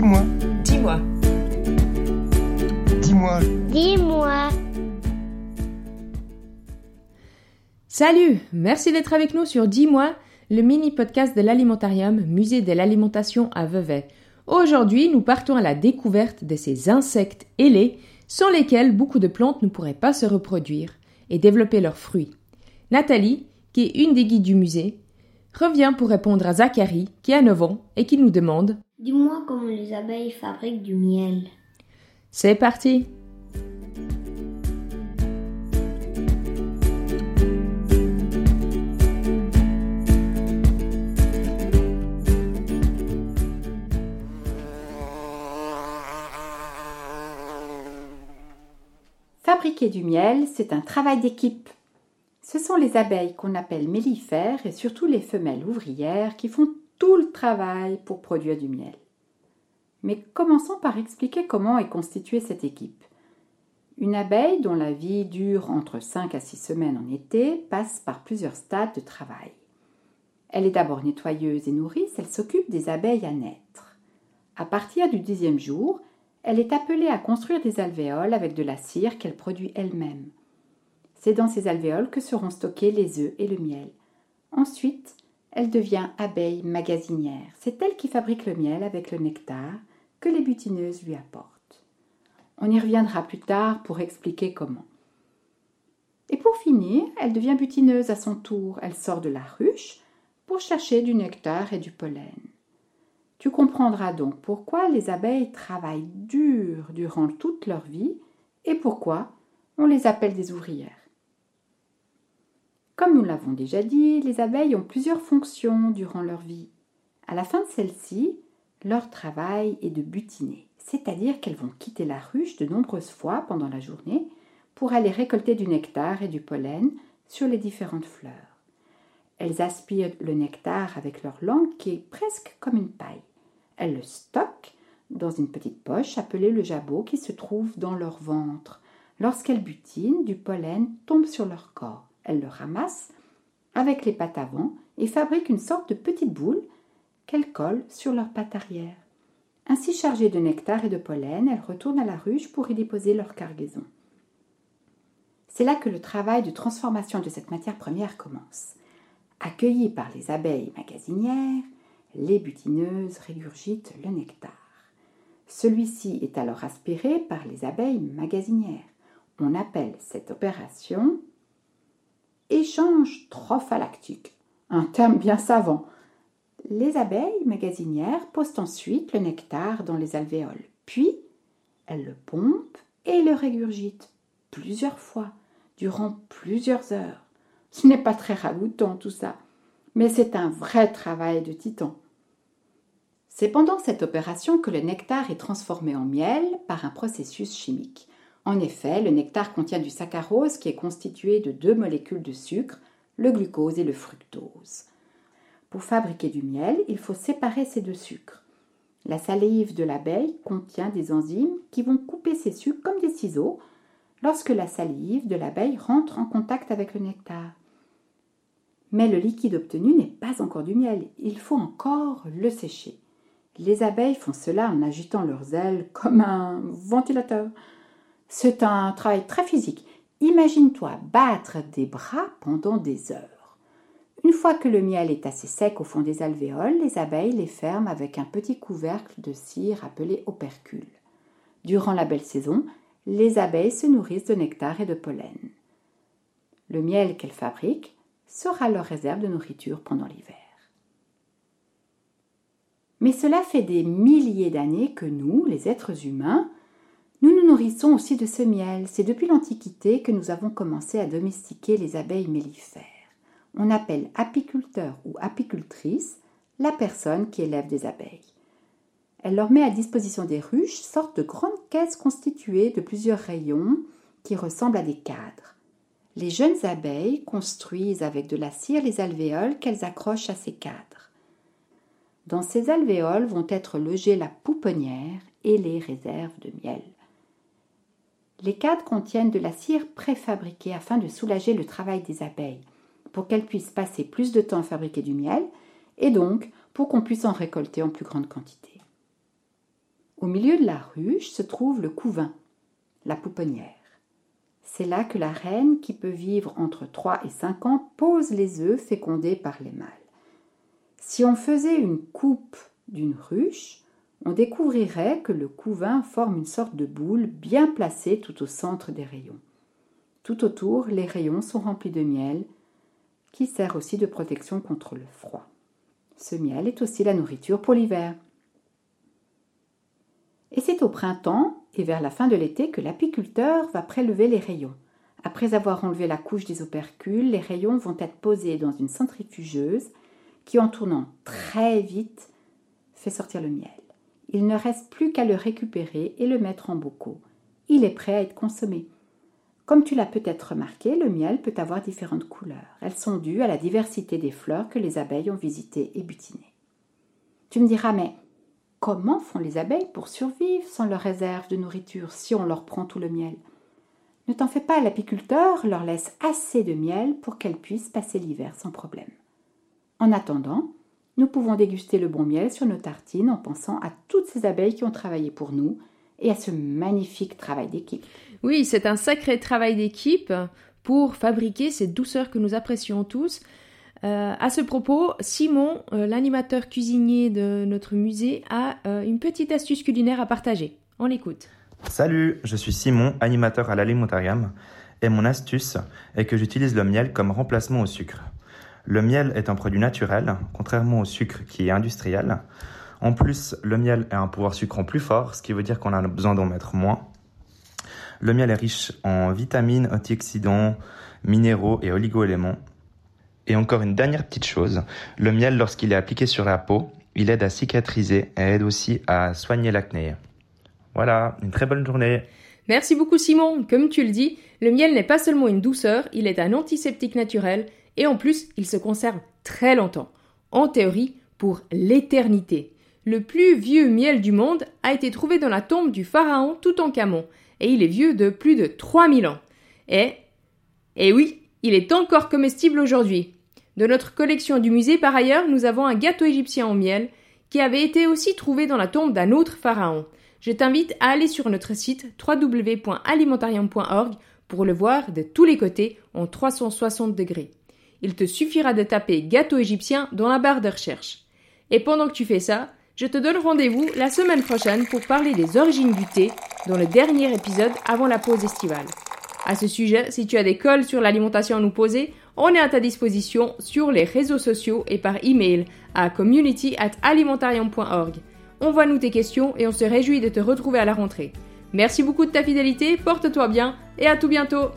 Dis-moi. Dis-moi. Dis-moi. Dis-moi. Salut, merci d'être avec nous sur Dis-moi, le mini podcast de l'alimentarium Musée de l'alimentation à Vevey. Aujourd'hui, nous partons à la découverte de ces insectes ailés sans lesquels beaucoup de plantes ne pourraient pas se reproduire et développer leurs fruits. Nathalie, qui est une des guides du musée, revient pour répondre à Zachary, qui a 9 ans et qui nous demande Dis-moi comment les abeilles fabriquent du miel. C'est parti Fabriquer du miel, c'est un travail d'équipe. Ce sont les abeilles qu'on appelle mellifères et surtout les femelles ouvrières qui font tout le travail pour produire du miel. Mais commençons par expliquer comment est constituée cette équipe. Une abeille dont la vie dure entre 5 à 6 semaines en été passe par plusieurs stades de travail. Elle est d'abord nettoyeuse et nourrice, elle s'occupe des abeilles à naître. À partir du dixième jour, elle est appelée à construire des alvéoles avec de la cire qu'elle produit elle-même. C'est dans ces alvéoles que seront stockés les œufs et le miel. Ensuite, elle devient abeille magasinière. C'est elle qui fabrique le miel avec le nectar que les butineuses lui apportent. On y reviendra plus tard pour expliquer comment. Et pour finir, elle devient butineuse à son tour. Elle sort de la ruche pour chercher du nectar et du pollen. Tu comprendras donc pourquoi les abeilles travaillent dur durant toute leur vie et pourquoi on les appelle des ouvrières. Comme nous l'avons déjà dit, les abeilles ont plusieurs fonctions durant leur vie. À la fin de celle-ci, leur travail est de butiner, c'est-à-dire qu'elles vont quitter la ruche de nombreuses fois pendant la journée pour aller récolter du nectar et du pollen sur les différentes fleurs. Elles aspirent le nectar avec leur langue qui est presque comme une paille. Elles le stockent dans une petite poche appelée le jabot qui se trouve dans leur ventre. Lorsqu'elles butinent, du pollen tombe sur leur corps. Elles le ramassent avec les pattes avant et fabriquent une sorte de petite boule qu'elles collent sur leurs pattes arrière. Ainsi chargées de nectar et de pollen, elles retournent à la ruche pour y déposer leur cargaison. C'est là que le travail de transformation de cette matière première commence. Accueillies par les abeilles magasinières, les butineuses régurgitent le nectar. Celui-ci est alors aspiré par les abeilles magasinières. On appelle cette opération échange trophylactique, un terme bien savant. Les abeilles magasinières posent ensuite le nectar dans les alvéoles, puis elles le pompent et le régurgitent plusieurs fois, durant plusieurs heures. Ce n'est pas très ragoûtant tout ça, mais c'est un vrai travail de titan. C'est pendant cette opération que le nectar est transformé en miel par un processus chimique. En effet, le nectar contient du saccharose qui est constitué de deux molécules de sucre, le glucose et le fructose. Pour fabriquer du miel, il faut séparer ces deux sucres. La salive de l'abeille contient des enzymes qui vont couper ces sucres comme des ciseaux lorsque la salive de l'abeille rentre en contact avec le nectar. Mais le liquide obtenu n'est pas encore du miel, il faut encore le sécher. Les abeilles font cela en agitant leurs ailes comme un ventilateur. C'est un travail très physique. Imagine-toi battre des bras pendant des heures. Une fois que le miel est assez sec au fond des alvéoles, les abeilles les ferment avec un petit couvercle de cire appelé opercule. Durant la belle saison, les abeilles se nourrissent de nectar et de pollen. Le miel qu'elles fabriquent sera leur réserve de nourriture pendant l'hiver. Mais cela fait des milliers d'années que nous, les êtres humains, nous nous nourrissons aussi de ce miel. C'est depuis l'Antiquité que nous avons commencé à domestiquer les abeilles mellifères. On appelle apiculteur ou apicultrice la personne qui élève des abeilles. Elle leur met à disposition des ruches, sorte de grandes caisses constituées de plusieurs rayons qui ressemblent à des cadres. Les jeunes abeilles construisent avec de la cire les alvéoles qu'elles accrochent à ces cadres. Dans ces alvéoles vont être logées la pouponnière et les réserves de miel. Les cadres contiennent de la cire préfabriquée afin de soulager le travail des abeilles, pour qu'elles puissent passer plus de temps à fabriquer du miel, et donc pour qu'on puisse en récolter en plus grande quantité. Au milieu de la ruche se trouve le couvain, la pouponnière. C'est là que la reine, qui peut vivre entre 3 et 5 ans, pose les œufs fécondés par les mâles. Si on faisait une coupe d'une ruche, on découvrirait que le couvain forme une sorte de boule bien placée tout au centre des rayons. Tout autour, les rayons sont remplis de miel, qui sert aussi de protection contre le froid. Ce miel est aussi la nourriture pour l'hiver. Et c'est au printemps et vers la fin de l'été que l'apiculteur va prélever les rayons. Après avoir enlevé la couche des opercules, les rayons vont être posés dans une centrifugeuse qui, en tournant très vite, fait sortir le miel. Il ne reste plus qu'à le récupérer et le mettre en bocaux. Il est prêt à être consommé. Comme tu l'as peut-être remarqué, le miel peut avoir différentes couleurs. Elles sont dues à la diversité des fleurs que les abeilles ont visitées et butinées. Tu me diras, mais comment font les abeilles pour survivre sans leur réserve de nourriture si on leur prend tout le miel? Ne t'en fais pas, l'apiculteur leur laisse assez de miel pour qu'elles puissent passer l'hiver sans problème. En attendant, nous pouvons déguster le bon miel sur nos tartines en pensant à toutes ces abeilles qui ont travaillé pour nous et à ce magnifique travail d'équipe. Oui, c'est un sacré travail d'équipe pour fabriquer cette douceur que nous apprécions tous. Euh, à ce propos, Simon, euh, l'animateur cuisinier de notre musée, a euh, une petite astuce culinaire à partager. On l'écoute. Salut, je suis Simon, animateur à l'Alimentarium, et mon astuce est que j'utilise le miel comme remplacement au sucre. Le miel est un produit naturel, contrairement au sucre qui est industriel. En plus, le miel a un pouvoir sucrant plus fort, ce qui veut dire qu'on a besoin d'en mettre moins. Le miel est riche en vitamines, antioxydants, minéraux et oligoéléments. Et encore une dernière petite chose, le miel lorsqu'il est appliqué sur la peau, il aide à cicatriser et aide aussi à soigner l'acné. Voilà, une très bonne journée. Merci beaucoup Simon. Comme tu le dis, le miel n'est pas seulement une douceur, il est un antiseptique naturel et en plus, il se conserve très longtemps. En théorie, pour l'éternité. Le plus vieux miel du monde a été trouvé dans la tombe du pharaon Toutankhamon et il est vieux de plus de 3000 ans. Et, et oui, il est encore comestible aujourd'hui. De notre collection du musée, par ailleurs, nous avons un gâteau égyptien en miel qui avait été aussi trouvé dans la tombe d'un autre pharaon. Je t'invite à aller sur notre site www.alimentarium.org pour le voir de tous les côtés en 360 degrés. Il te suffira de taper gâteau égyptien dans la barre de recherche. Et pendant que tu fais ça, je te donne rendez-vous la semaine prochaine pour parler des origines du thé dans le dernier épisode avant la pause estivale. À ce sujet, si tu as des cols sur l'alimentation à nous poser, on est à ta disposition sur les réseaux sociaux et par email à community at alimentarium.org. On voit nous tes questions et on se réjouit de te retrouver à la rentrée. Merci beaucoup de ta fidélité, porte-toi bien et à tout bientôt!